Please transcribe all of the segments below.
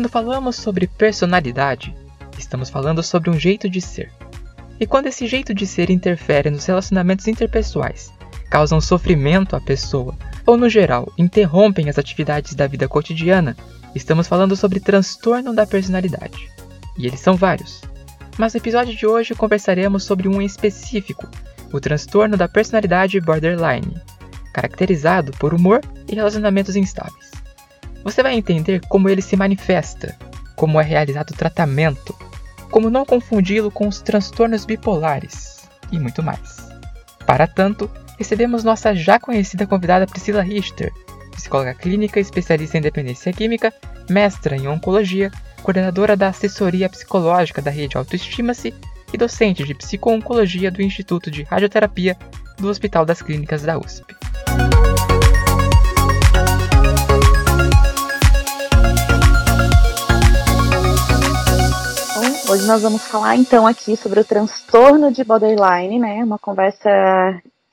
Quando falamos sobre personalidade, estamos falando sobre um jeito de ser. E quando esse jeito de ser interfere nos relacionamentos interpessoais, causam sofrimento à pessoa, ou no geral interrompem as atividades da vida cotidiana, estamos falando sobre transtorno da personalidade. E eles são vários. Mas no episódio de hoje conversaremos sobre um específico, o transtorno da personalidade borderline, caracterizado por humor e relacionamentos instáveis. Você vai entender como ele se manifesta, como é realizado o tratamento, como não confundi-lo com os transtornos bipolares e muito mais. Para tanto, recebemos nossa já conhecida convidada Priscila Richter, psicóloga clínica, especialista em dependência química, mestra em oncologia, coordenadora da assessoria psicológica da rede Autoestima-se e docente de psico-oncologia do Instituto de Radioterapia do Hospital das Clínicas da USP. Hoje nós vamos falar então aqui sobre o transtorno de borderline, né? Uma conversa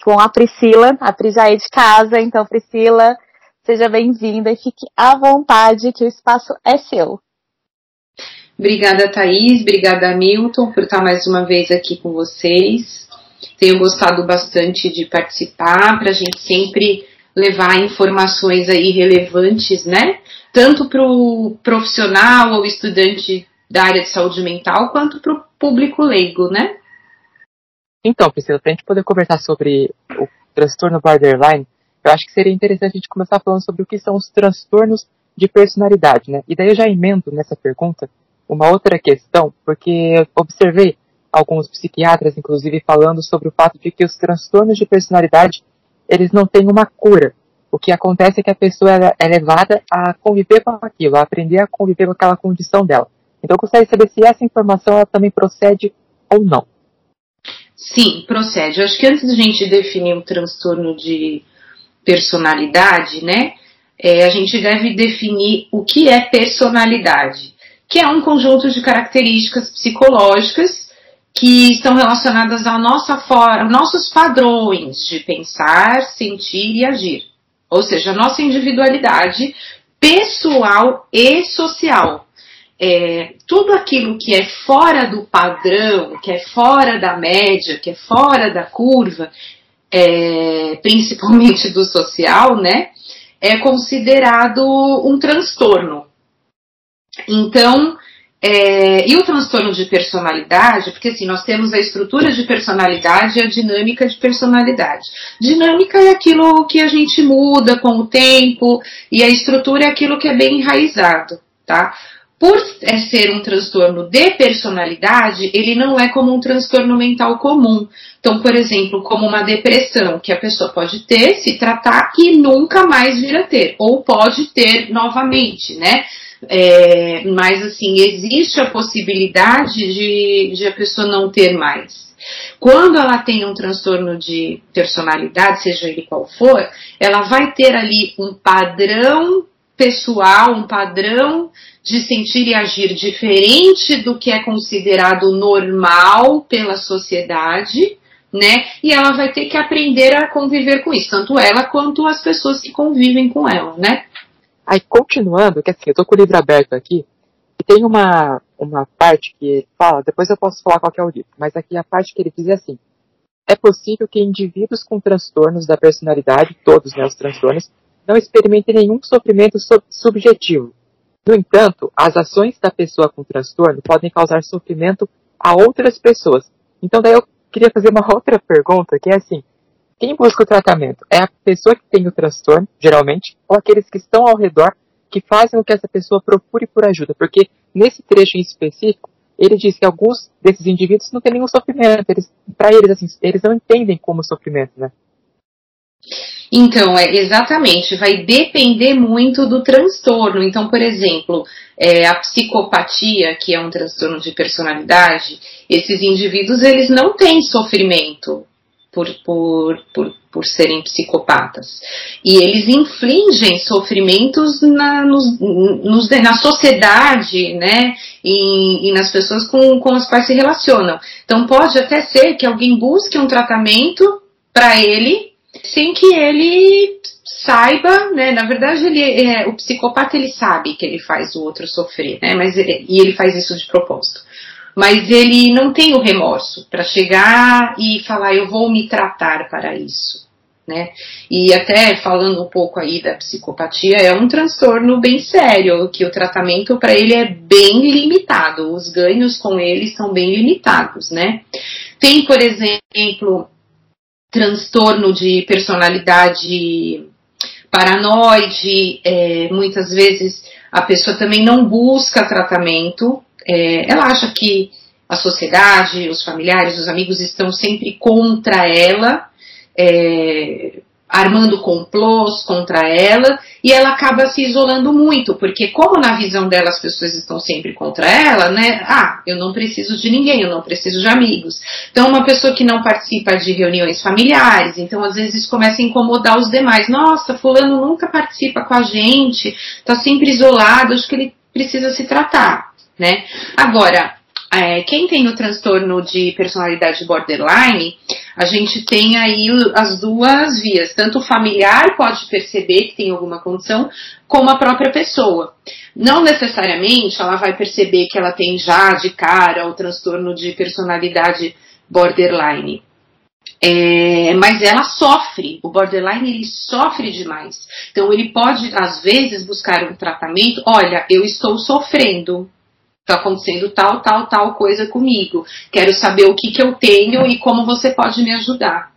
com a Priscila, a Pri já é de casa, então Priscila, seja bem-vinda e fique à vontade que o espaço é seu. Obrigada, Thaís, obrigada, Milton, por estar mais uma vez aqui com vocês. Tenho gostado bastante de participar, para a gente sempre levar informações aí relevantes, né? Tanto para o profissional ou estudante da área de saúde mental quanto para o público leigo, né? Então, Priscila, para a gente poder conversar sobre o transtorno borderline, eu acho que seria interessante a gente começar falando sobre o que são os transtornos de personalidade, né? E daí eu já emendo nessa pergunta uma outra questão, porque eu observei alguns psiquiatras, inclusive, falando sobre o fato de que os transtornos de personalidade, eles não têm uma cura. O que acontece é que a pessoa é levada a conviver com aquilo, a aprender a conviver com aquela condição dela. Então eu gostaria de saber se essa informação ela também procede ou não. Sim, procede. Eu acho que antes de a gente definir um transtorno de personalidade, né, é, a gente deve definir o que é personalidade, que é um conjunto de características psicológicas que estão relacionadas à nossa forma, nossos padrões de pensar, sentir e agir. Ou seja, a nossa individualidade pessoal e social é, tudo aquilo que é fora do padrão, que é fora da média, que é fora da curva, é, principalmente do social, né, é considerado um transtorno. Então, é, e o transtorno de personalidade, porque assim, nós temos a estrutura de personalidade e a dinâmica de personalidade. Dinâmica é aquilo que a gente muda com o tempo, e a estrutura é aquilo que é bem enraizado, tá? Por é, ser um transtorno de personalidade, ele não é como um transtorno mental comum. Então, por exemplo, como uma depressão, que a pessoa pode ter, se tratar e nunca mais vir a ter, ou pode ter novamente, né? É, mas assim, existe a possibilidade de, de a pessoa não ter mais. Quando ela tem um transtorno de personalidade, seja ele qual for, ela vai ter ali um padrão pessoal, um padrão de sentir e agir diferente do que é considerado normal pela sociedade, né? E ela vai ter que aprender a conviver com isso, tanto ela quanto as pessoas que convivem com ela, né? Aí, continuando, que assim, eu tô com o livro aberto aqui, e tem uma, uma parte que ele fala, depois eu posso falar qual é o livro, mas aqui a parte que ele diz é assim, é possível que indivíduos com transtornos da personalidade, todos né, os transtornos, não experimentem nenhum sofrimento subjetivo, no entanto, as ações da pessoa com transtorno podem causar sofrimento a outras pessoas. Então, daí eu queria fazer uma outra pergunta, que é assim: quem busca o tratamento? É a pessoa que tem o transtorno, geralmente, ou aqueles que estão ao redor que fazem com que essa pessoa procure por ajuda? Porque nesse trecho em específico, ele diz que alguns desses indivíduos não têm nenhum sofrimento. Eles, para eles, assim, eles não entendem como sofrimento, né? Então, é exatamente, vai depender muito do transtorno. Então, por exemplo, é, a psicopatia, que é um transtorno de personalidade, esses indivíduos eles não têm sofrimento por, por, por, por serem psicopatas. E eles infligem sofrimentos na, nos, nos, na sociedade, né? E, e, nas pessoas com, com as quais se relacionam. Então pode até ser que alguém busque um tratamento para ele sem que ele saiba, né? Na verdade, ele é, o psicopata ele sabe que ele faz o outro sofrer, né? Mas ele, e ele faz isso de propósito. Mas ele não tem o remorso para chegar e falar eu vou me tratar para isso, né? E até falando um pouco aí da psicopatia, é um transtorno bem sério, que o tratamento para ele é bem limitado, os ganhos com ele são bem limitados, né? Tem, por exemplo, transtorno de personalidade paranoide, é, muitas vezes a pessoa também não busca tratamento, é, ela acha que a sociedade, os familiares, os amigos estão sempre contra ela, é, armando complôs contra ela e ela acaba se isolando muito, porque como na visão dela as pessoas estão sempre contra ela, né? Ah, eu não preciso de ninguém, eu não preciso de amigos. Então uma pessoa que não participa de reuniões familiares, então às vezes começa a incomodar os demais. Nossa, fulano nunca participa com a gente, tá sempre isolado, acho que ele precisa se tratar, né? Agora, é, quem tem o transtorno de personalidade borderline, a gente tem aí as duas vias. Tanto o familiar pode perceber que tem alguma condição, como a própria pessoa. Não necessariamente ela vai perceber que ela tem já de cara o transtorno de personalidade borderline. É, mas ela sofre, o borderline ele sofre demais. Então ele pode, às vezes, buscar um tratamento. Olha, eu estou sofrendo, está acontecendo tal, tal, tal coisa comigo. Quero saber o que, que eu tenho e como você pode me ajudar.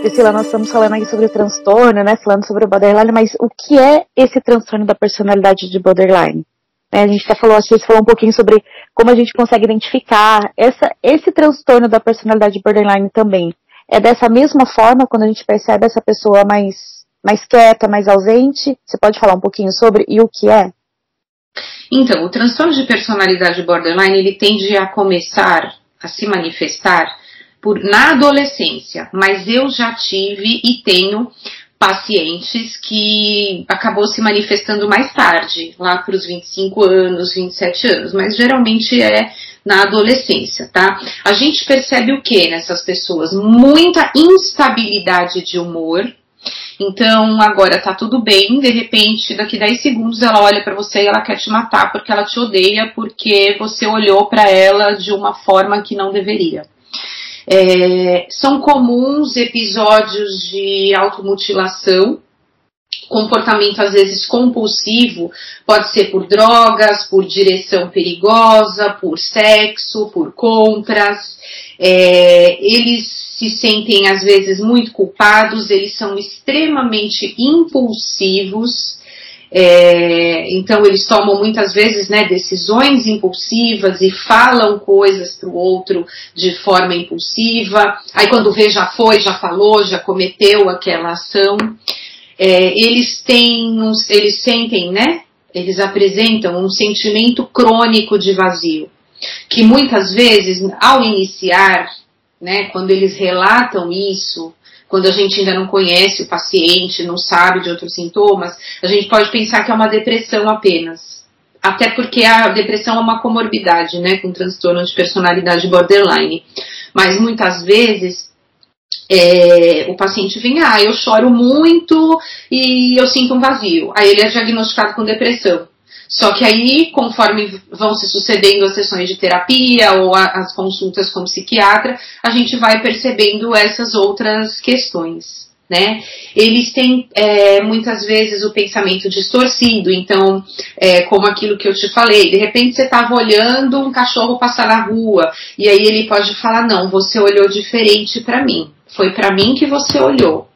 Priscila, nós estamos falando aqui sobre o transtorno, né? Falando sobre o borderline, mas o que é esse transtorno da personalidade de borderline? Né, a gente até falou, acho que você falou um pouquinho sobre como a gente consegue identificar essa, esse transtorno da personalidade borderline também. É dessa mesma forma quando a gente percebe essa pessoa mais mais quieta, mais ausente? Você pode falar um pouquinho sobre e o que é? Então, o transtorno de personalidade borderline ele tende a começar a se manifestar por, na adolescência, mas eu já tive e tenho pacientes que acabou se manifestando mais tarde, lá para os 25 anos, 27 anos, mas geralmente é na adolescência, tá? A gente percebe o que nessas pessoas? Muita instabilidade de humor, então, agora tá tudo bem, de repente, daqui 10 segundos ela olha para você e ela quer te matar porque ela te odeia, porque você olhou para ela de uma forma que não deveria. É, são comuns episódios de automutilação, comportamento às vezes compulsivo, pode ser por drogas, por direção perigosa, por sexo, por compras. É, eles se sentem às vezes muito culpados, eles são extremamente impulsivos, é, então eles tomam muitas vezes né, decisões impulsivas e falam coisas para o outro de forma impulsiva. Aí quando vê já foi, já falou, já cometeu aquela ação. É, eles têm, eles sentem, né? Eles apresentam um sentimento crônico de vazio, que muitas vezes, ao iniciar né? Quando eles relatam isso, quando a gente ainda não conhece o paciente, não sabe de outros sintomas, a gente pode pensar que é uma depressão apenas. Até porque a depressão é uma comorbidade, né, com transtorno de personalidade borderline. Mas muitas vezes é, o paciente vem, ah, eu choro muito e eu sinto um vazio. Aí ele é diagnosticado com depressão. Só que aí, conforme vão se sucedendo as sessões de terapia ou a, as consultas com psiquiatra, a gente vai percebendo essas outras questões. Né? Eles têm é, muitas vezes o pensamento distorcido, então, é, como aquilo que eu te falei, de repente você estava olhando um cachorro passar na rua, e aí ele pode falar: Não, você olhou diferente para mim, foi para mim que você olhou.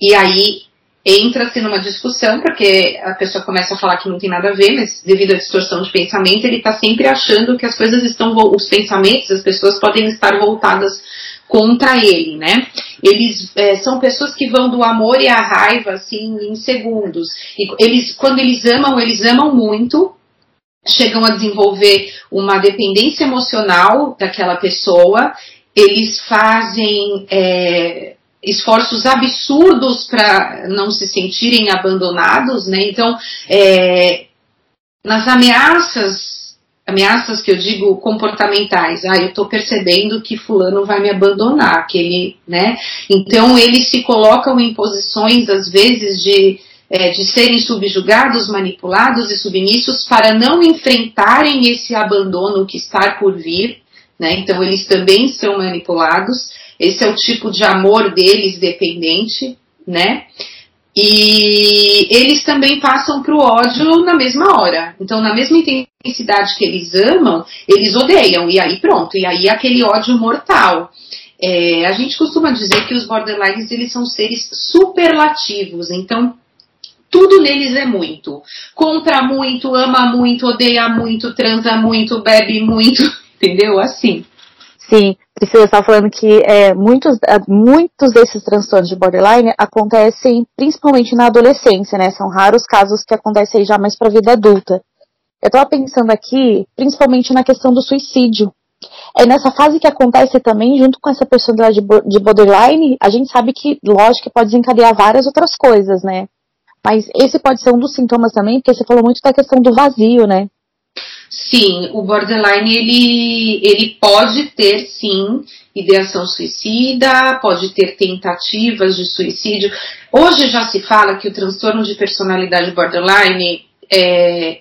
E aí entra-se numa discussão, porque a pessoa começa a falar que não tem nada a ver, mas devido à distorção de pensamento, ele está sempre achando que as coisas estão, os pensamentos, as pessoas podem estar voltadas contra ele, né? Eles é, são pessoas que vão do amor e a raiva, assim, em segundos. E eles, quando eles amam, eles amam muito, chegam a desenvolver uma dependência emocional daquela pessoa, eles fazem é, esforços absurdos para não se sentirem abandonados, né? Então, é, nas ameaças ameaças que eu digo comportamentais. Ah, eu estou percebendo que fulano vai me abandonar, que ele, né? Então eles se colocam em posições às vezes de é, de serem subjugados, manipulados e submissos para não enfrentarem esse abandono que está por vir, né? Então eles também são manipulados. Esse é o tipo de amor deles dependente, né? E eles também passam para o ódio na mesma hora. Então, na mesma intensidade que eles amam, eles odeiam. E aí pronto, e aí aquele ódio mortal. É, a gente costuma dizer que os borderlines eles são seres superlativos. Então, tudo neles é muito. Compra muito, ama muito, odeia muito, transa muito, bebe muito, entendeu? Assim. Sim, Priscila estava falando que é, muitos, é, muitos desses transtornos de borderline acontecem principalmente na adolescência, né? São raros casos que acontecem já mais para a vida adulta. Eu estava pensando aqui, principalmente na questão do suicídio. É nessa fase que acontece também, junto com essa personalidade de borderline, a gente sabe que, lógico, pode desencadear várias outras coisas, né? Mas esse pode ser um dos sintomas também, porque você falou muito da questão do vazio, né? Sim, o borderline ele, ele pode ter sim ideação suicida, pode ter tentativas de suicídio. Hoje já se fala que o transtorno de personalidade borderline é,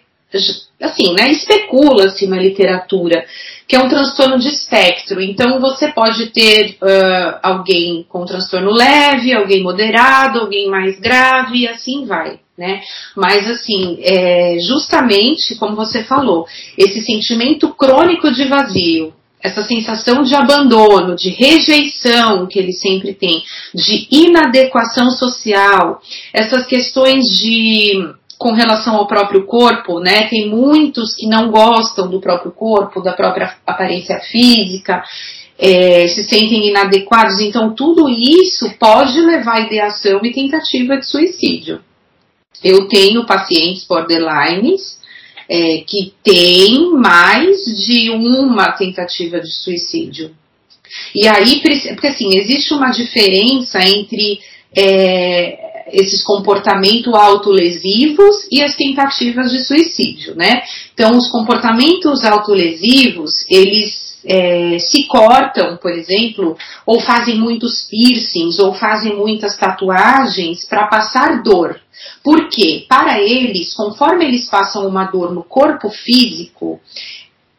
assim, né, especula-se na literatura que é um transtorno de espectro. Então você pode ter uh, alguém com transtorno leve, alguém moderado, alguém mais grave, e assim vai né? Mas assim, é, justamente como você falou, esse sentimento crônico de vazio, essa sensação de abandono, de rejeição que ele sempre tem, de inadequação social, essas questões de com relação ao próprio corpo, né? Tem muitos que não gostam do próprio corpo, da própria aparência física, é, se sentem inadequados. Então, tudo isso pode levar à ideação e tentativa de suicídio. Eu tenho pacientes borderlines é, que têm mais de uma tentativa de suicídio. E aí, porque assim, existe uma diferença entre é, esses comportamentos autolesivos e as tentativas de suicídio, né? Então, os comportamentos autolesivos, eles é, se cortam, por exemplo, ou fazem muitos piercings, ou fazem muitas tatuagens para passar dor. Porque, para eles, conforme eles passam uma dor no corpo físico,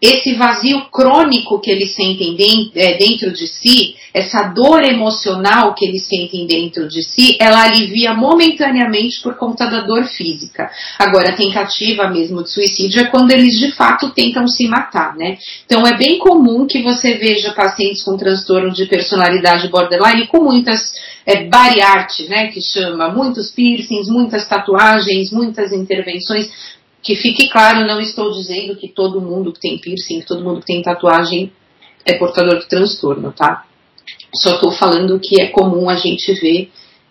esse vazio crônico que eles sentem é, dentro de si, essa dor emocional que eles sentem dentro de si, ela alivia momentaneamente por conta da dor física. Agora, a tentativa mesmo de suicídio é quando eles de fato tentam se matar, né? Então, é bem comum que você veja pacientes com transtorno de personalidade borderline com muitas é, bariarte, né, que chama, muitos piercings, muitas tatuagens, muitas intervenções, que fique claro, não estou dizendo que todo mundo que tem piercing, que todo mundo que tem tatuagem é portador de transtorno, tá? Só estou falando que é comum a gente ver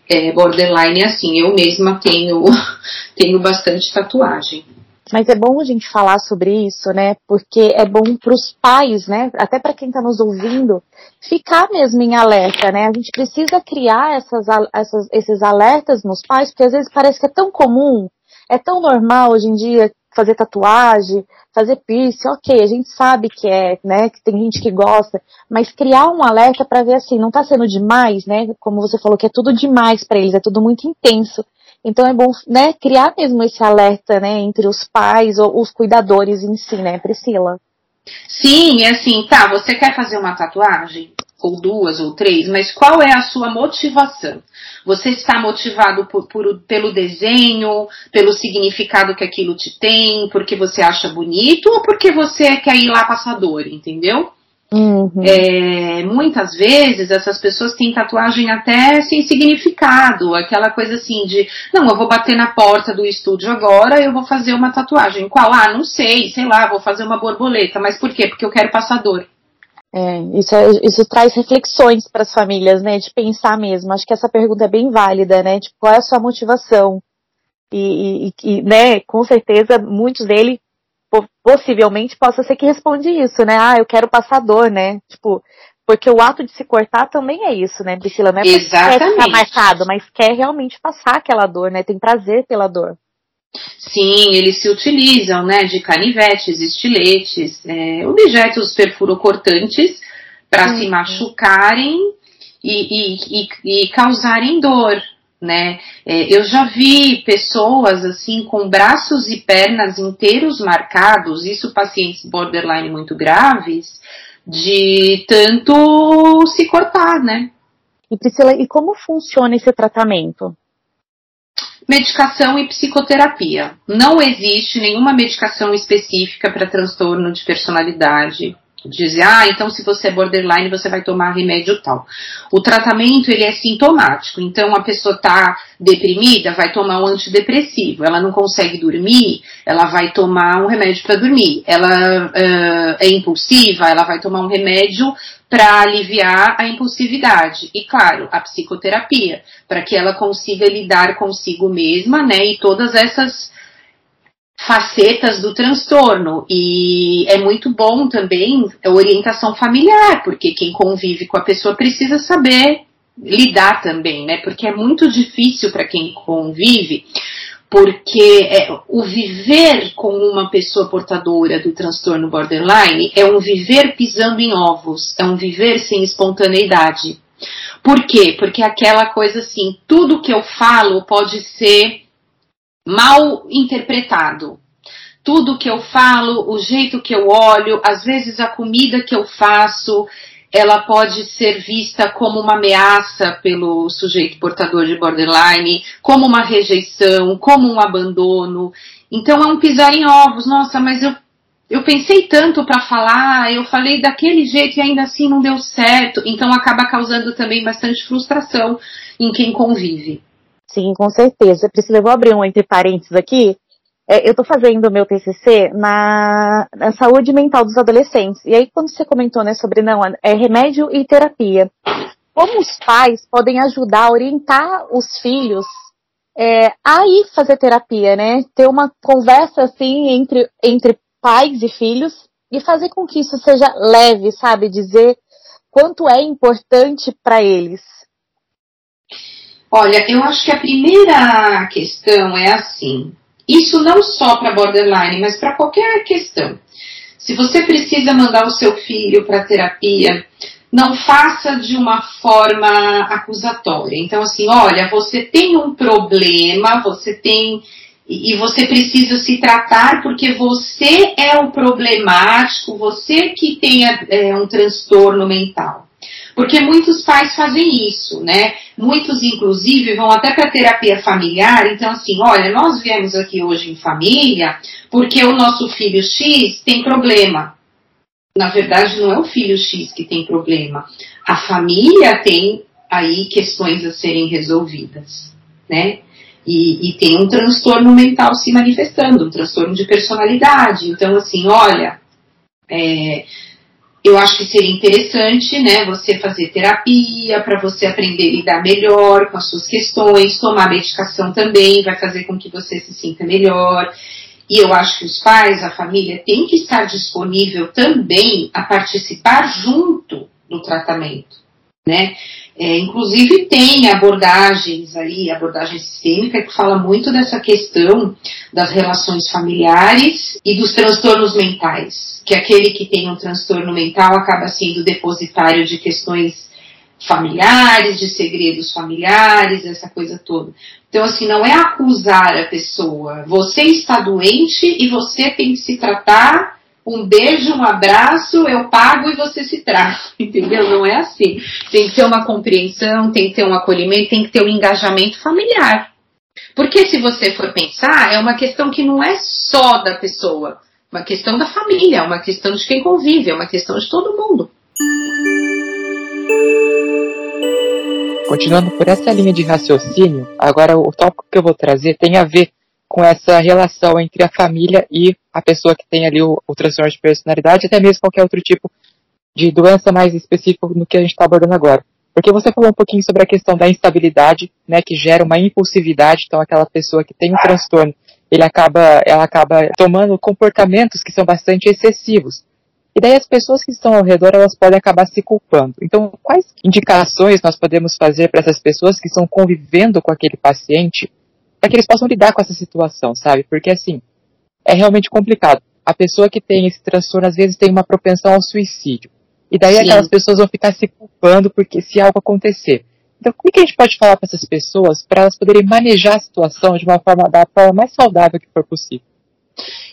é, borderline assim. Eu mesma tenho, tenho bastante tatuagem. Mas é bom a gente falar sobre isso, né? Porque é bom para os pais, né? Até para quem está nos ouvindo, ficar mesmo em alerta, né? A gente precisa criar essas, essas, esses alertas nos pais, porque às vezes parece que é tão comum é tão normal hoje em dia fazer tatuagem, fazer piercing, ok, a gente sabe que é, né, que tem gente que gosta, mas criar um alerta para ver assim, não tá sendo demais, né, como você falou que é tudo demais para eles, é tudo muito intenso. Então é bom, né, criar mesmo esse alerta, né, entre os pais ou os cuidadores em si, né, Priscila? Sim, é assim, tá, você quer fazer uma tatuagem? Ou duas ou três, mas qual é a sua motivação? Você está motivado por, por, pelo desenho, pelo significado que aquilo te tem, porque você acha bonito ou porque você quer ir lá passador, entendeu? Uhum. É, muitas vezes essas pessoas têm tatuagem até sem significado, aquela coisa assim de, não, eu vou bater na porta do estúdio agora, eu vou fazer uma tatuagem. Qual? Ah, não sei, sei lá, vou fazer uma borboleta. Mas por quê? Porque eu quero passador. É, isso, é, isso traz reflexões para as famílias, né? De pensar mesmo. Acho que essa pergunta é bem válida, né? Tipo, qual é a sua motivação? E, e, e né, com certeza, muitos deles possivelmente possa ser que responde isso, né? Ah, eu quero passador, né? Tipo, porque o ato de se cortar também é isso, né, Priscila? Não é Exatamente. quer ficar marcado, mas quer realmente passar aquela dor, né? Tem prazer pela dor. Sim, eles se utilizam né, de canivetes, estiletes, é, objetos perfurocortantes para uhum. se machucarem e, e, e, e, causarem dor. Né? É, eu já vi pessoas assim com braços e pernas inteiros marcados, isso pacientes borderline muito graves, de tanto se cortar, né? E Priscila, e como funciona esse tratamento? Medicação e psicoterapia. Não existe nenhuma medicação específica para transtorno de personalidade dizer, ah, então se você é borderline, você vai tomar remédio tal. O tratamento, ele é sintomático. Então, a pessoa está deprimida, vai tomar um antidepressivo. Ela não consegue dormir, ela vai tomar um remédio para dormir. Ela uh, é impulsiva, ela vai tomar um remédio para aliviar a impulsividade. E, claro, a psicoterapia, para que ela consiga lidar consigo mesma, né, e todas essas facetas do transtorno e é muito bom também a orientação familiar, porque quem convive com a pessoa precisa saber lidar também, né? Porque é muito difícil para quem convive, porque é, o viver com uma pessoa portadora do transtorno borderline é um viver pisando em ovos, é um viver sem espontaneidade. Por quê? Porque aquela coisa assim, tudo que eu falo pode ser mal interpretado. Tudo que eu falo, o jeito que eu olho, às vezes a comida que eu faço, ela pode ser vista como uma ameaça pelo sujeito portador de borderline, como uma rejeição, como um abandono. Então é um pisar em ovos. Nossa, mas eu, eu pensei tanto para falar, eu falei daquele jeito e ainda assim não deu certo. Então acaba causando também bastante frustração em quem convive. Sim, com certeza. Priscila, eu vou abrir um entre parênteses aqui. É, eu estou fazendo o meu TCC na, na, saúde mental dos adolescentes. E aí, quando você comentou né, sobre não, é remédio e terapia, como os pais podem ajudar a orientar os filhos é, a ir fazer terapia, né? Ter uma conversa assim entre, entre pais e filhos e fazer com que isso seja leve, sabe? Dizer quanto é importante para eles. Olha, eu acho que a primeira questão é assim. Isso não só para borderline, mas para qualquer questão. Se você precisa mandar o seu filho para terapia, não faça de uma forma acusatória. Então, assim, olha, você tem um problema, você tem. E você precisa se tratar porque você é o problemático, você que tem é, um transtorno mental. Porque muitos pais fazem isso, né? Muitos, inclusive, vão até para terapia familiar. Então, assim, olha, nós viemos aqui hoje em família porque o nosso filho X tem problema. Na verdade, não é o filho X que tem problema. A família tem aí questões a serem resolvidas, né? E, e, tem um transtorno mental se manifestando, um transtorno de personalidade. Então, assim, olha, é, eu acho que seria interessante, né, você fazer terapia para você aprender a lidar melhor com as suas questões, tomar medicação também vai fazer com que você se sinta melhor. E eu acho que os pais, a família, tem que estar disponível também a participar junto do tratamento, né? É, inclusive tem abordagens aí, abordagem sistêmica, que fala muito dessa questão das relações familiares e dos transtornos mentais, que aquele que tem um transtorno mental acaba sendo depositário de questões familiares, de segredos familiares, essa coisa toda. Então, assim, não é acusar a pessoa. Você está doente e você tem que se tratar um beijo, um abraço, eu pago e você se trata, entendeu? Não é assim. Tem que ter uma compreensão, tem que ter um acolhimento, tem que ter um engajamento familiar. Porque se você for pensar, é uma questão que não é só da pessoa, uma questão da família, uma questão de quem convive, é uma questão de todo mundo. Continuando por essa linha de raciocínio, agora o tópico que eu vou trazer tem a ver com essa relação entre a família e a pessoa que tem ali o, o transtorno de personalidade, até mesmo qualquer outro tipo de doença mais específico no que a gente está abordando agora. Porque você falou um pouquinho sobre a questão da instabilidade, né, que gera uma impulsividade, então aquela pessoa que tem um transtorno, ele acaba, ela acaba tomando comportamentos que são bastante excessivos. E daí as pessoas que estão ao redor, elas podem acabar se culpando. Então, quais indicações nós podemos fazer para essas pessoas que estão convivendo com aquele paciente para que eles possam lidar com essa situação, sabe? Porque assim, é realmente complicado. A pessoa que tem esse transtorno às vezes tem uma propensão ao suicídio. E daí Sim. aquelas pessoas vão ficar se culpando porque se algo acontecer. Então, como que a gente pode falar para essas pessoas para elas poderem manejar a situação de uma forma da forma mais saudável que for possível?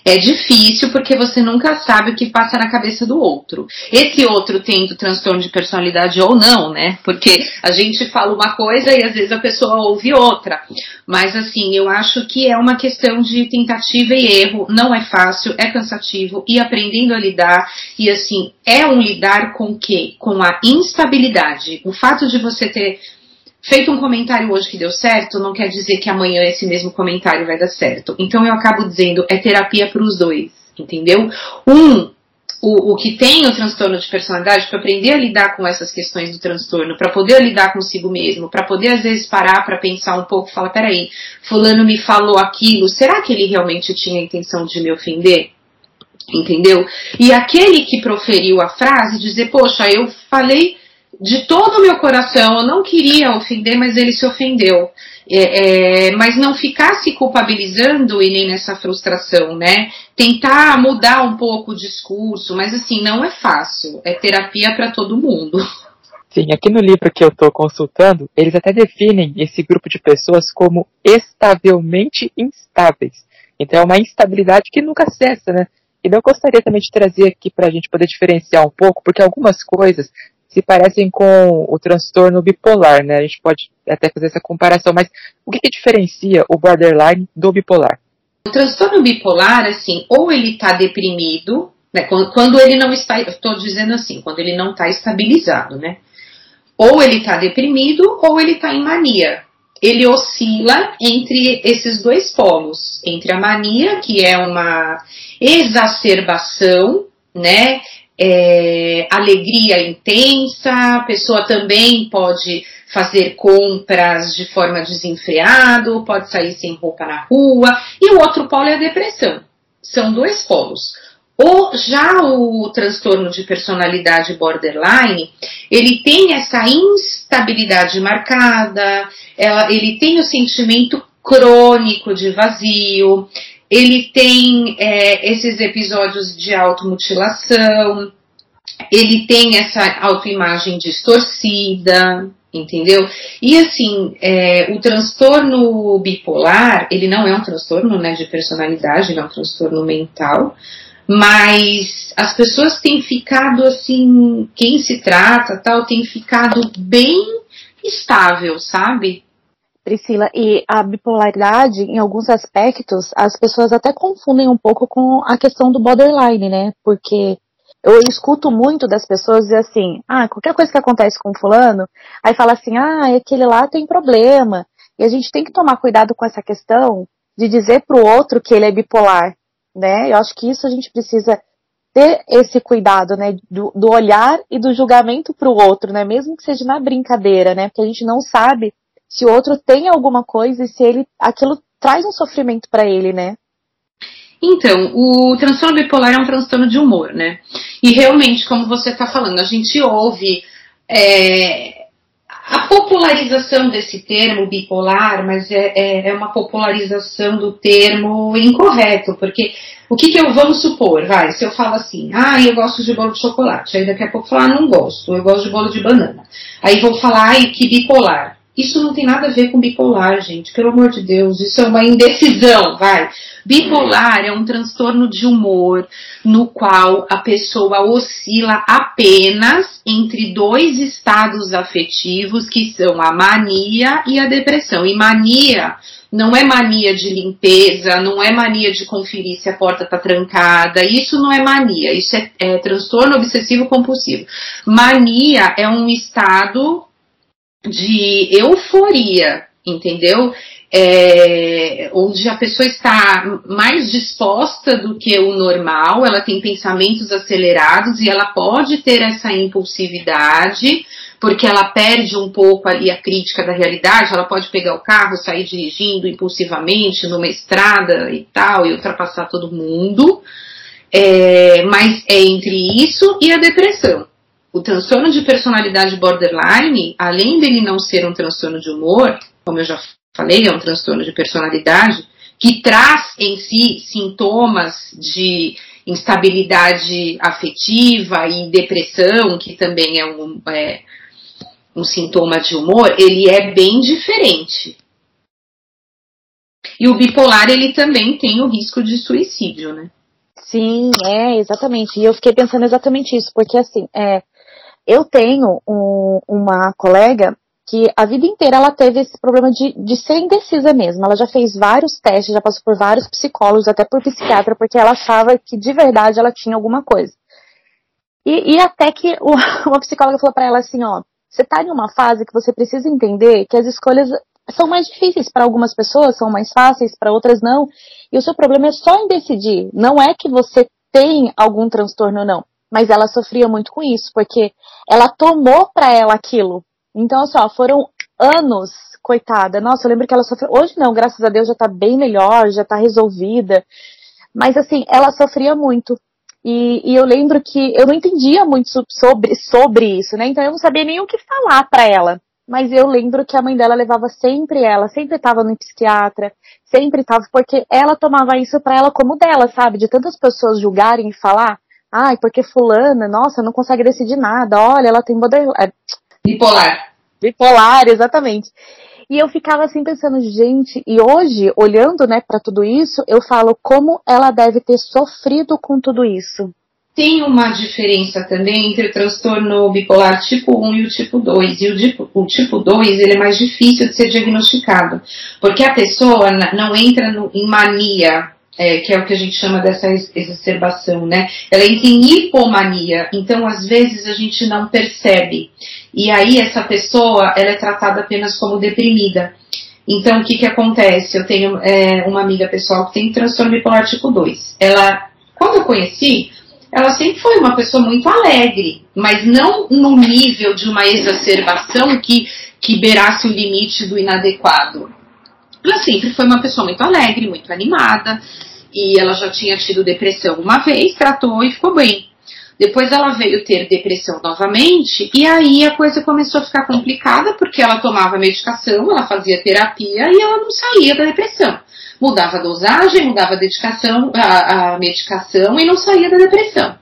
É difícil porque você nunca sabe o que passa na cabeça do outro. Esse outro tendo transtorno de personalidade ou não, né? Porque a gente fala uma coisa e às vezes a pessoa ouve outra. Mas assim, eu acho que é uma questão de tentativa e erro. Não é fácil, é cansativo e aprendendo a lidar. E assim, é um lidar com o quê? Com a instabilidade. O fato de você ter feito um comentário hoje que deu certo, não quer dizer que amanhã esse mesmo comentário vai dar certo. Então eu acabo dizendo, é terapia para os dois, entendeu? Um, o, o, que tem o transtorno de personalidade, para aprender a lidar com essas questões do transtorno, para poder lidar consigo mesmo, para poder às vezes parar para pensar um pouco, falar, peraí, fulano me falou aquilo, será que ele realmente tinha a intenção de me ofender? Entendeu? E aquele que proferiu a frase, dizer, poxa, eu falei de todo o meu coração, eu não queria ofender, mas ele se ofendeu. É, é, mas não ficar se culpabilizando e nem nessa frustração, né? Tentar mudar um pouco o discurso, mas assim, não é fácil. É terapia para todo mundo. Sim, aqui no livro que eu estou consultando, eles até definem esse grupo de pessoas como estavelmente instáveis. Então é uma instabilidade que nunca cessa, né? E eu gostaria também de trazer aqui para a gente poder diferenciar um pouco, porque algumas coisas se parecem com o transtorno bipolar, né? A gente pode até fazer essa comparação, mas o que, que diferencia o borderline do bipolar? O transtorno bipolar, assim, ou ele está deprimido, né? Quando, quando, ele não está, estou dizendo assim, quando ele não está estabilizado, né? Ou ele está deprimido ou ele está em mania. Ele oscila entre esses dois polos, entre a mania, que é uma exacerbação, né, é, alegria intensa, a pessoa também pode fazer compras de forma desenfreada, pode sair sem roupa na rua, e o outro polo é a depressão. São dois polos. O, já o transtorno de personalidade borderline, ele tem essa instabilidade marcada, ele tem o sentimento crônico de vazio, ele tem é, esses episódios de automutilação, ele tem essa autoimagem distorcida, entendeu? E assim, é, o transtorno bipolar, ele não é um transtorno né, de personalidade, ele é um transtorno mental, mas as pessoas têm ficado assim, quem se trata, tal, tem ficado bem estável, sabe? Priscila, e a bipolaridade, em alguns aspectos, as pessoas até confundem um pouco com a questão do borderline, né? Porque eu escuto muito das pessoas dizer assim, ah, qualquer coisa que acontece com fulano, aí fala assim, ah, aquele lá tem problema. E a gente tem que tomar cuidado com essa questão de dizer para o outro que ele é bipolar, né? Eu acho que isso a gente precisa ter esse cuidado, né, do, do olhar e do julgamento para o outro, né, mesmo que seja na brincadeira, né, porque a gente não sabe se o outro tem alguma coisa e se ele aquilo traz um sofrimento para ele, né? Então, o transtorno bipolar é um transtorno de humor, né? E realmente, como você está falando, a gente ouve é, a popularização desse termo bipolar, mas é, é, é, uma popularização do termo incorreto, porque o que, que eu vamos supor, vai, se eu falo assim, ah, eu gosto de bolo de chocolate, aí daqui a pouco falar, ah, não gosto, eu gosto de bolo de banana. Aí vou falar, ai, que bipolar. Isso não tem nada a ver com bipolar, gente, pelo amor de Deus. Isso é uma indecisão, vai. Bipolar é um transtorno de humor no qual a pessoa oscila apenas entre dois estados afetivos que são a mania e a depressão. E mania não é mania de limpeza, não é mania de conferir se a porta está trancada. Isso não é mania, isso é, é transtorno obsessivo compulsivo. Mania é um estado de euforia, entendeu? É, onde a pessoa está mais disposta do que o normal, ela tem pensamentos acelerados e ela pode ter essa impulsividade, porque ela perde um pouco ali a crítica da realidade, ela pode pegar o carro, sair dirigindo impulsivamente numa estrada e tal, e ultrapassar todo mundo. É, mas é entre isso e a depressão. O transtorno de personalidade borderline, além dele não ser um transtorno de humor, como eu já falei, é um transtorno de personalidade, que traz em si sintomas de instabilidade afetiva e depressão, que também é um, é, um sintoma de humor, ele é bem diferente. E o bipolar, ele também tem o risco de suicídio, né? Sim, é, exatamente. E eu fiquei pensando exatamente isso, porque assim, é, eu tenho um, uma colega que a vida inteira ela teve esse problema de, de ser indecisa mesmo. Ela já fez vários testes, já passou por vários psicólogos, até por psiquiatra, porque ela achava que de verdade ela tinha alguma coisa. E, e até que uma psicóloga falou para ela assim, ó, você tá em uma fase que você precisa entender que as escolhas são mais difíceis para algumas pessoas, são mais fáceis, para outras não. E o seu problema é só em decidir. Não é que você tem algum transtorno ou não. Mas ela sofria muito com isso, porque ela tomou para ela aquilo. Então, assim, ó, foram anos, coitada. Nossa, eu lembro que ela sofreu. Hoje não, graças a Deus já tá bem melhor, já tá resolvida. Mas assim, ela sofria muito. E, e, eu lembro que eu não entendia muito sobre, sobre isso, né? Então eu não sabia nem o que falar para ela. Mas eu lembro que a mãe dela levava sempre ela, sempre estava no psiquiatra, sempre estava, porque ela tomava isso para ela como dela, sabe? De tantas pessoas julgarem e falar, ai, porque fulana, nossa, não consegue decidir nada, olha, ela tem borderline. É, bipolar. Bipolar, exatamente. E eu ficava assim pensando, gente, e hoje, olhando, né, para tudo isso, eu falo como ela deve ter sofrido com tudo isso. Tem uma diferença também entre o transtorno bipolar tipo 1 e o tipo 2. E o tipo, o tipo 2 ele é mais difícil de ser diagnosticado, porque a pessoa não entra no, em mania, é, que é o que a gente chama dessa exacerbação, né? Ela entra em hipomania, então às vezes a gente não percebe. E aí essa pessoa, ela é tratada apenas como deprimida. Então o que que acontece? Eu tenho é, uma amiga pessoal que tem transtorno bipolar tipo 2. Ela, quando eu conheci, ela sempre foi uma pessoa muito alegre, mas não no nível de uma exacerbação que, que beirasse o limite do inadequado. Ela sempre foi uma pessoa muito alegre, muito animada, e ela já tinha tido depressão uma vez, tratou e ficou bem. Depois ela veio ter depressão novamente, e aí a coisa começou a ficar complicada, porque ela tomava medicação, ela fazia terapia e ela não saía da depressão mudava a dosagem, mudava a, dedicação, a, a medicação e não saía da depressão.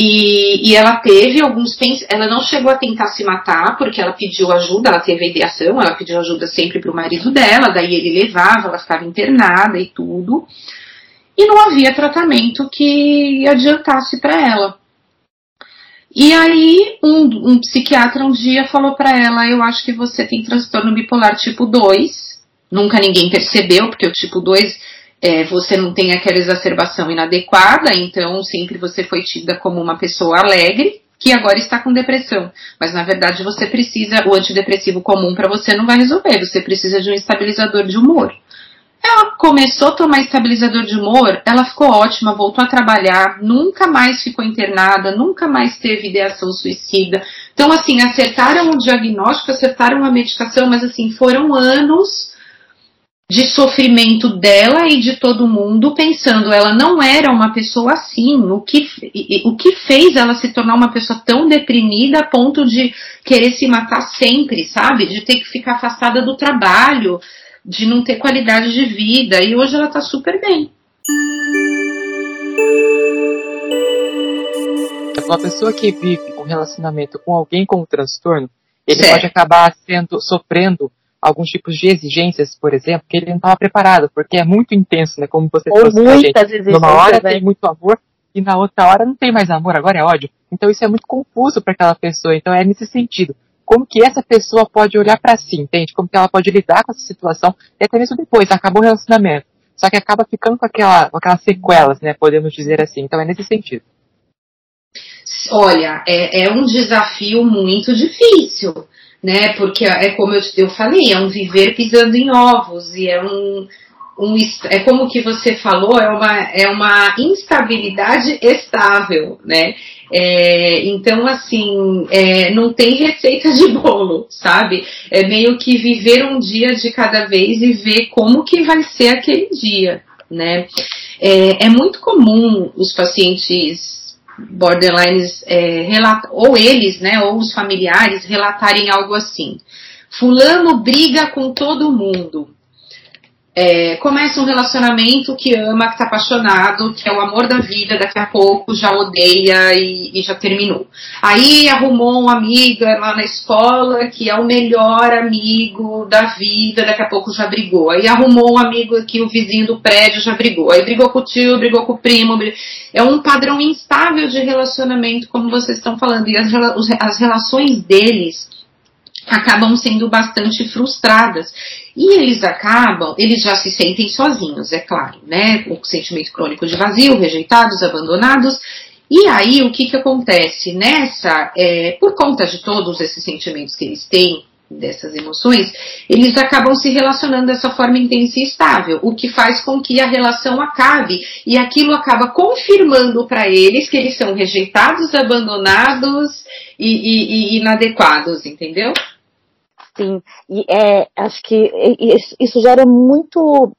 E, e, ela teve alguns ela não chegou a tentar se matar porque ela pediu ajuda, ela teve ideação, ela pediu ajuda sempre para o marido dela, daí ele levava, ela ficava internada e tudo. E não havia tratamento que adiantasse para ela. E aí um, um psiquiatra um dia falou para ela, eu acho que você tem transtorno bipolar tipo 2 nunca ninguém percebeu, porque o tipo 2 é, você não tem aquela exacerbação inadequada, então sempre você foi tida como uma pessoa alegre, que agora está com depressão. Mas na verdade você precisa, o antidepressivo comum para você não vai resolver, você precisa de um estabilizador de humor. Ela começou a tomar estabilizador de humor, ela ficou ótima, voltou a trabalhar, nunca mais ficou internada, nunca mais teve ideação suicida. Então, assim, acertaram o diagnóstico, acertaram a medicação, mas assim, foram anos de sofrimento dela e de todo mundo, pensando ela não era uma pessoa assim, o que, o que fez ela se tornar uma pessoa tão deprimida a ponto de querer se matar sempre, sabe? De ter que ficar afastada do trabalho, de não ter qualidade de vida, e hoje ela tá super bem. Uma pessoa que vive um relacionamento com alguém com um transtorno, ele certo. pode acabar sendo sofrendo alguns tipos de exigências, por exemplo, que ele não estava preparado, porque é muito intenso, né? Como você Ou trouxe muitas gente. Numa hora né? tem muito amor e na outra hora não tem mais amor, agora é ódio. Então isso é muito confuso para aquela pessoa. Então é nesse sentido. Como que essa pessoa pode olhar para si, entende? Como que ela pode lidar com essa situação e até mesmo depois, acabou o relacionamento. Só que acaba ficando com, aquela, com aquelas sequelas, né? Podemos dizer assim. Então é nesse sentido. Olha, é, é um desafio muito difícil né? Porque é como eu, eu falei, é um viver pisando em ovos e é um, um é como que você falou, é uma, é uma instabilidade estável, né? É, então, assim, é, não tem receita de bolo, sabe? É meio que viver um dia de cada vez e ver como que vai ser aquele dia, né? É, é muito comum os pacientes borderlines é, ou eles, né, ou os familiares relatarem algo assim. Fulano briga com todo mundo. É, começa um relacionamento que ama, que tá apaixonado, que é o amor da vida, daqui a pouco já odeia e, e, já terminou. Aí arrumou uma amiga lá na escola que é o melhor amigo da vida, daqui a pouco já brigou. Aí arrumou um amigo aqui, o vizinho do prédio já brigou. Aí brigou com o tio, brigou com o primo. É um padrão instável de relacionamento, como vocês estão falando. E as, as relações deles acabam sendo bastante frustradas. E eles acabam, eles já se sentem sozinhos, é claro, né? O sentimento crônico de vazio, rejeitados, abandonados. E aí, o que, que acontece? Nessa, é, por conta de todos esses sentimentos que eles têm, dessas emoções, eles acabam se relacionando dessa forma intensa e estável, o que faz com que a relação acabe e aquilo acaba confirmando para eles que eles são rejeitados, abandonados e, e, e inadequados, entendeu? Sim, e é, acho que isso gera muito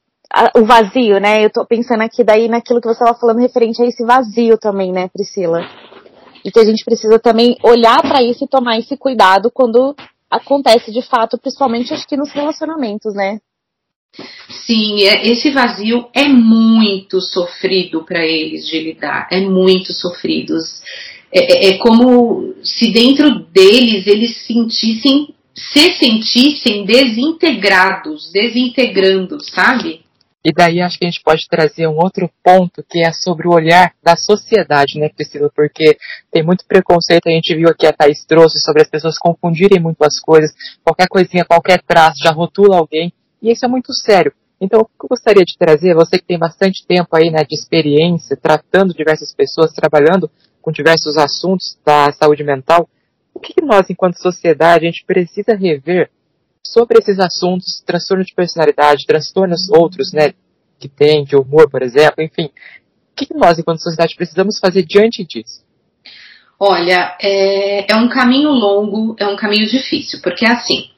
o vazio, né? Eu tô pensando aqui daí naquilo que você estava falando referente a esse vazio também, né, Priscila? E que a gente precisa também olhar para isso e tomar esse cuidado quando acontece de fato, principalmente acho que nos relacionamentos, né? Sim, é, esse vazio é muito sofrido para eles de lidar, é muito sofrido. É, é, é como se dentro deles eles sentissem se sentissem desintegrados, desintegrando, sabe? E daí acho que a gente pode trazer um outro ponto que é sobre o olhar da sociedade, né, Priscila? Porque tem muito preconceito, a gente viu aqui a Thaís trouxe sobre as pessoas confundirem muito as coisas, qualquer coisinha, qualquer traço já rotula alguém, e isso é muito sério. Então, o que eu gostaria de trazer, você que tem bastante tempo aí, né, de experiência, tratando diversas pessoas, trabalhando com diversos assuntos da saúde mental, o que nós, enquanto sociedade, a gente precisa rever sobre esses assuntos, transtorno de personalidade, transtornos outros, né, que tem, de humor, por exemplo, enfim. O que nós, enquanto sociedade, precisamos fazer diante disso? Olha, é, é um caminho longo, é um caminho difícil, porque é assim,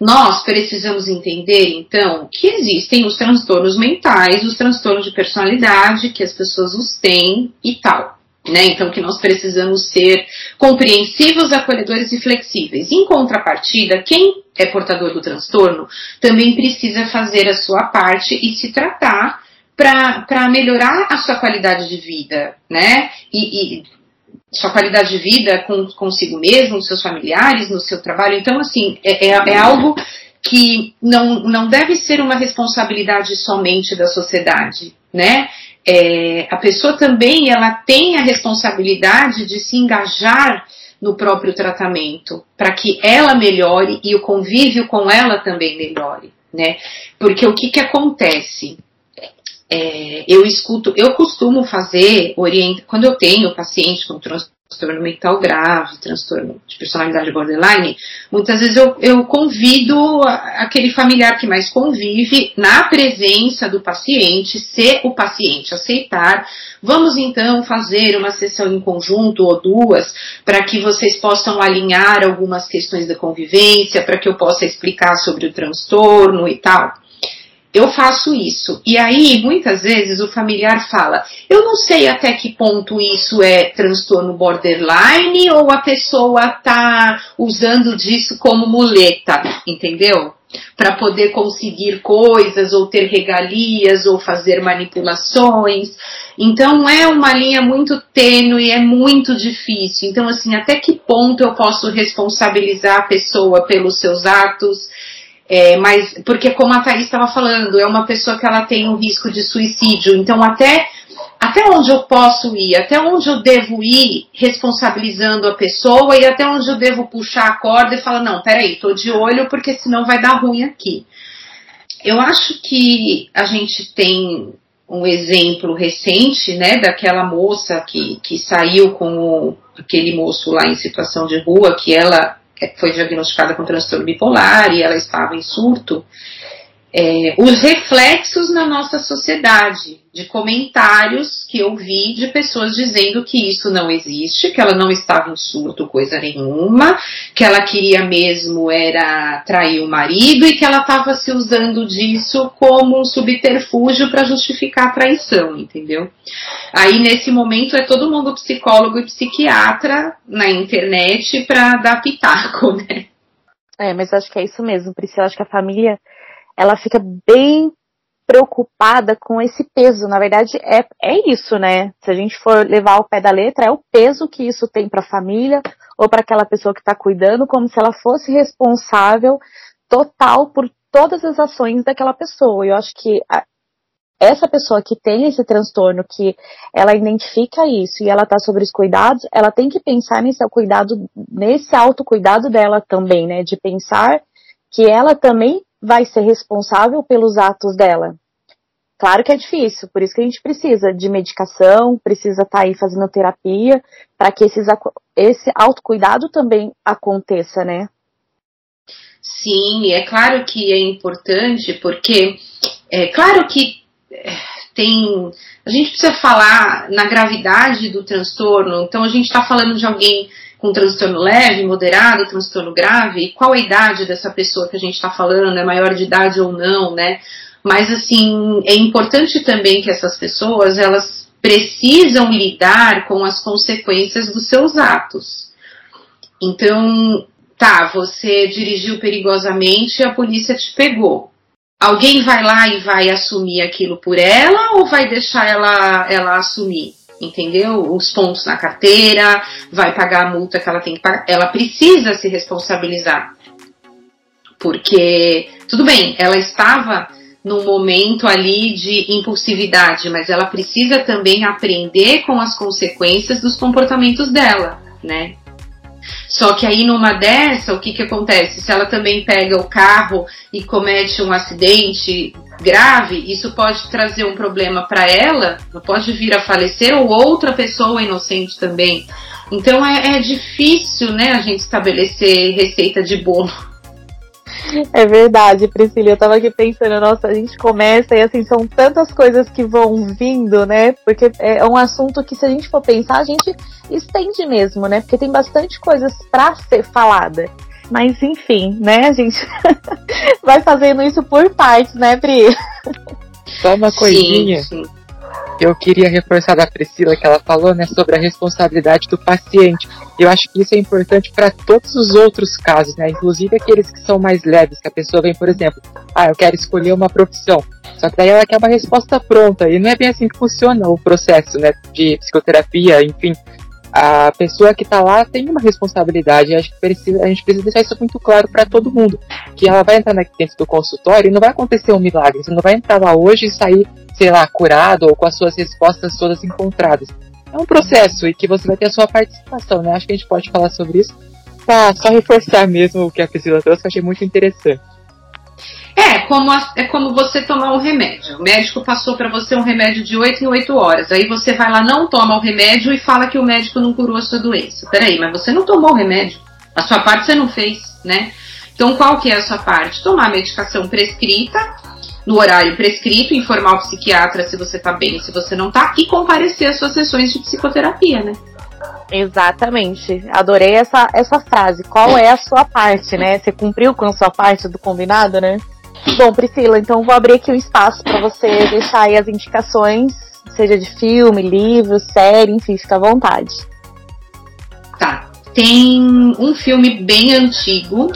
nós precisamos entender, então, que existem os transtornos mentais, os transtornos de personalidade, que as pessoas os têm e tal. Né? Então, que nós precisamos ser compreensivos, acolhedores e flexíveis. Em contrapartida, quem é portador do transtorno também precisa fazer a sua parte e se tratar para melhorar a sua qualidade de vida, né? E, e sua qualidade de vida com, consigo mesmo, com seus familiares, no seu trabalho. Então, assim, é, é, é algo que não, não deve ser uma responsabilidade somente da sociedade, né? É, a pessoa também ela tem a responsabilidade de se engajar no próprio tratamento para que ela melhore e o convívio com ela também melhore, né? Porque o que que acontece? É, eu escuto, eu costumo fazer, orienta, quando eu tenho paciente com transtorno transtorno mental grave, transtorno de personalidade borderline, muitas vezes eu, eu convido aquele familiar que mais convive, na presença do paciente, se o paciente aceitar, vamos então fazer uma sessão em conjunto ou duas, para que vocês possam alinhar algumas questões da convivência, para que eu possa explicar sobre o transtorno e tal eu faço isso. E aí, muitas vezes, o familiar fala: eu não sei até que ponto isso é transtorno borderline ou a pessoa tá usando disso como muleta, entendeu? Para poder conseguir coisas, ou ter regalias, ou fazer manipulações. Então, é uma linha muito tênue, é muito difícil. Então, assim, até que ponto eu posso responsabilizar a pessoa pelos seus atos? É, mas, porque como a Thaís estava falando, é uma pessoa que ela tem um risco de suicídio. Então, até, até onde eu posso ir? Até onde eu devo ir responsabilizando a pessoa e até onde eu devo puxar a corda e falar, não, peraí, tô de olho porque senão vai dar ruim aqui. Eu acho que a gente tem um exemplo recente, né, daquela moça que, que saiu com o, aquele moço lá em situação de rua, que ela foi diagnosticada com transtorno bipolar e ela estava em surto, é, os reflexos na nossa sociedade, de comentários que eu vi de pessoas dizendo que isso não existe, que ela não estava em surto coisa nenhuma, que ela queria mesmo era trair o marido e que ela estava se usando disso como um subterfúgio para justificar a traição, entendeu? Aí nesse momento é todo mundo psicólogo e psiquiatra na internet para dar pitaco, né? É, mas acho que é isso mesmo, Priscila. Acho que a família, ela fica bem preocupada com esse peso. Na verdade, é, é isso, né? Se a gente for levar ao pé da letra, é o peso que isso tem para a família ou para aquela pessoa que está cuidando, como se ela fosse responsável total por todas as ações daquela pessoa. Eu acho que a, essa pessoa que tem esse transtorno, que ela identifica isso e ela está sobre os cuidados, ela tem que pensar nesse cuidado, nesse autocuidado dela também, né? De pensar que ela também vai ser responsável pelos atos dela. Claro que é difícil, por isso que a gente precisa de medicação, precisa estar tá aí fazendo terapia, para que esses, esse autocuidado também aconteça, né? Sim, é claro que é importante, porque é claro que é, tem. A gente precisa falar na gravidade do transtorno, então a gente está falando de alguém com transtorno leve, moderado, transtorno grave, qual a idade dessa pessoa que a gente está falando, é maior de idade ou não, né? Mas assim, é importante também que essas pessoas, elas precisam lidar com as consequências dos seus atos. Então, tá, você dirigiu perigosamente e a polícia te pegou. Alguém vai lá e vai assumir aquilo por ela ou vai deixar ela, ela assumir? Entendeu? Os pontos na carteira, vai pagar a multa que ela tem que pagar. Ela precisa se responsabilizar. Porque, tudo bem, ela estava num momento ali de impulsividade, mas ela precisa também aprender com as consequências dos comportamentos dela, né? Só que aí numa dessa, o que que acontece? Se ela também pega o carro e comete um acidente grave, isso pode trazer um problema para ela, pode vir a falecer ou outra pessoa inocente também. Então é, é difícil, né, a gente estabelecer receita de bolo. É verdade, Priscila. Eu tava aqui pensando, nossa, a gente começa e assim, são tantas coisas que vão vindo, né? Porque é um assunto que, se a gente for pensar, a gente estende mesmo, né? Porque tem bastante coisas para ser falada. Mas enfim, né, a gente vai fazendo isso por partes, né, Pri? Só uma coisinha. Sim, sim. Eu queria reforçar da Priscila que ela falou, né, sobre a responsabilidade do paciente. Eu acho que isso é importante para todos os outros casos, né, inclusive aqueles que são mais leves, que a pessoa vem, por exemplo, ah, eu quero escolher uma profissão. Só que daí ela quer uma resposta pronta, e não é bem assim que funciona o processo, né, de psicoterapia, enfim a pessoa que está lá tem uma responsabilidade. Acho que precisa, a gente precisa deixar isso muito claro para todo mundo. Que ela vai entrar dentro do consultório e não vai acontecer um milagre. Você não vai entrar lá hoje e sair, sei lá, curado ou com as suas respostas todas encontradas. É um processo e que você vai ter a sua participação, né? Acho que a gente pode falar sobre isso. Pra só reforçar mesmo o que a Priscila trouxe, que eu achei muito interessante. É, como a, é como você tomar um remédio. O médico passou para você um remédio de 8 em 8 horas. Aí você vai lá, não toma o remédio e fala que o médico não curou a sua doença. Peraí, mas você não tomou o remédio. A sua parte você não fez, né? Então qual que é a sua parte? Tomar a medicação prescrita, no horário prescrito, informar o psiquiatra se você tá bem, se você não tá, e comparecer às suas sessões de psicoterapia, né? Exatamente. Adorei essa, essa frase. Qual é a sua parte, né? Você cumpriu com a sua parte do combinado, né? Bom, Priscila, então vou abrir aqui um espaço para você deixar aí as indicações, seja de filme, livro, série, enfim, fica à vontade. Tá. Tem um filme bem antigo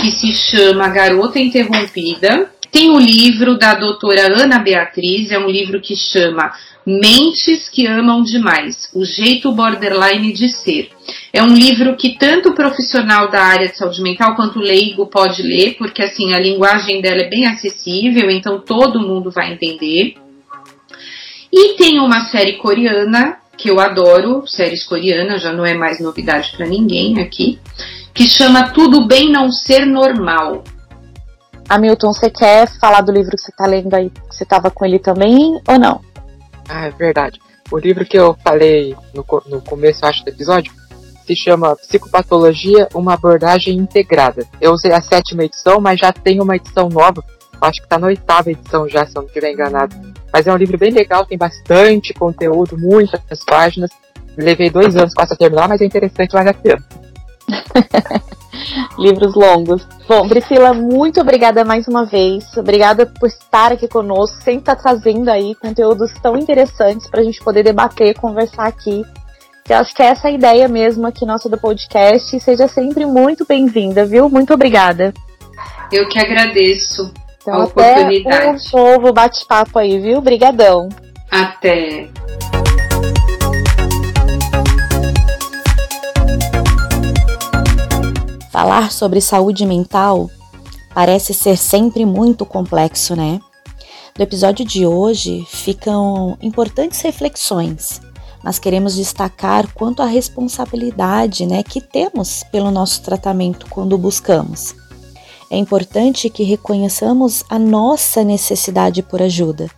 que se chama Garota Interrompida. Tem o livro da doutora Ana Beatriz, é um livro que chama Mentes que Amam Demais, o jeito borderline de ser. É um livro que tanto o profissional da área de saúde mental quanto o leigo pode ler, porque assim a linguagem dela é bem acessível, então todo mundo vai entender. E tem uma série coreana que eu adoro, séries coreanas, já não é mais novidade para ninguém aqui, que chama Tudo Bem Não Ser Normal. Hamilton, você quer falar do livro que você está lendo aí, que você estava com ele também, ou não? Ah, é verdade. O livro que eu falei no, no começo, acho, do episódio, se chama Psicopatologia, uma abordagem integrada. Eu usei a sétima edição, mas já tem uma edição nova. Acho que está na oitava edição já, se eu não estiver enganado. Mas é um livro bem legal, tem bastante conteúdo, muitas páginas. Levei dois anos para terminar, mas é interessante, vale a pena. Livros longos. Bom, Priscila, muito obrigada mais uma vez. Obrigada por estar aqui conosco, sempre estar tá trazendo aí conteúdos tão interessantes para a gente poder debater, conversar aqui. Eu acho que é essa a ideia mesmo aqui nossa do podcast. Seja sempre muito bem-vinda, viu? Muito obrigada. Eu que agradeço então, a oportunidade. Até um novo bate-papo aí, viu? Obrigadão. Até. Falar sobre saúde mental parece ser sempre muito complexo, né? No episódio de hoje ficam importantes reflexões mas queremos destacar quanto à responsabilidade né, que temos pelo nosso tratamento quando buscamos. É importante que reconheçamos a nossa necessidade por ajuda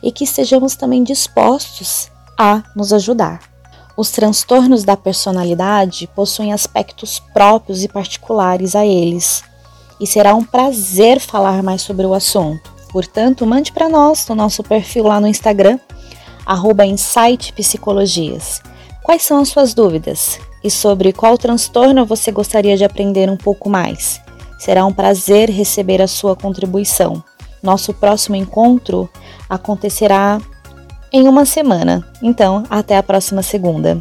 e que estejamos também dispostos a nos ajudar. Os transtornos da personalidade possuem aspectos próprios e particulares a eles, e será um prazer falar mais sobre o assunto. Portanto, mande para nós no nosso perfil lá no Instagram arroba Insight Psicologias. Quais são as suas dúvidas? E sobre qual transtorno você gostaria de aprender um pouco mais? Será um prazer receber a sua contribuição. Nosso próximo encontro acontecerá em uma semana. Então, até a próxima segunda.